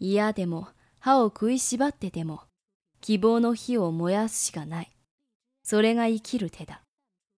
嫌でも歯を食いしばってでも希望の火を燃やすしかない。それが生きる手だ。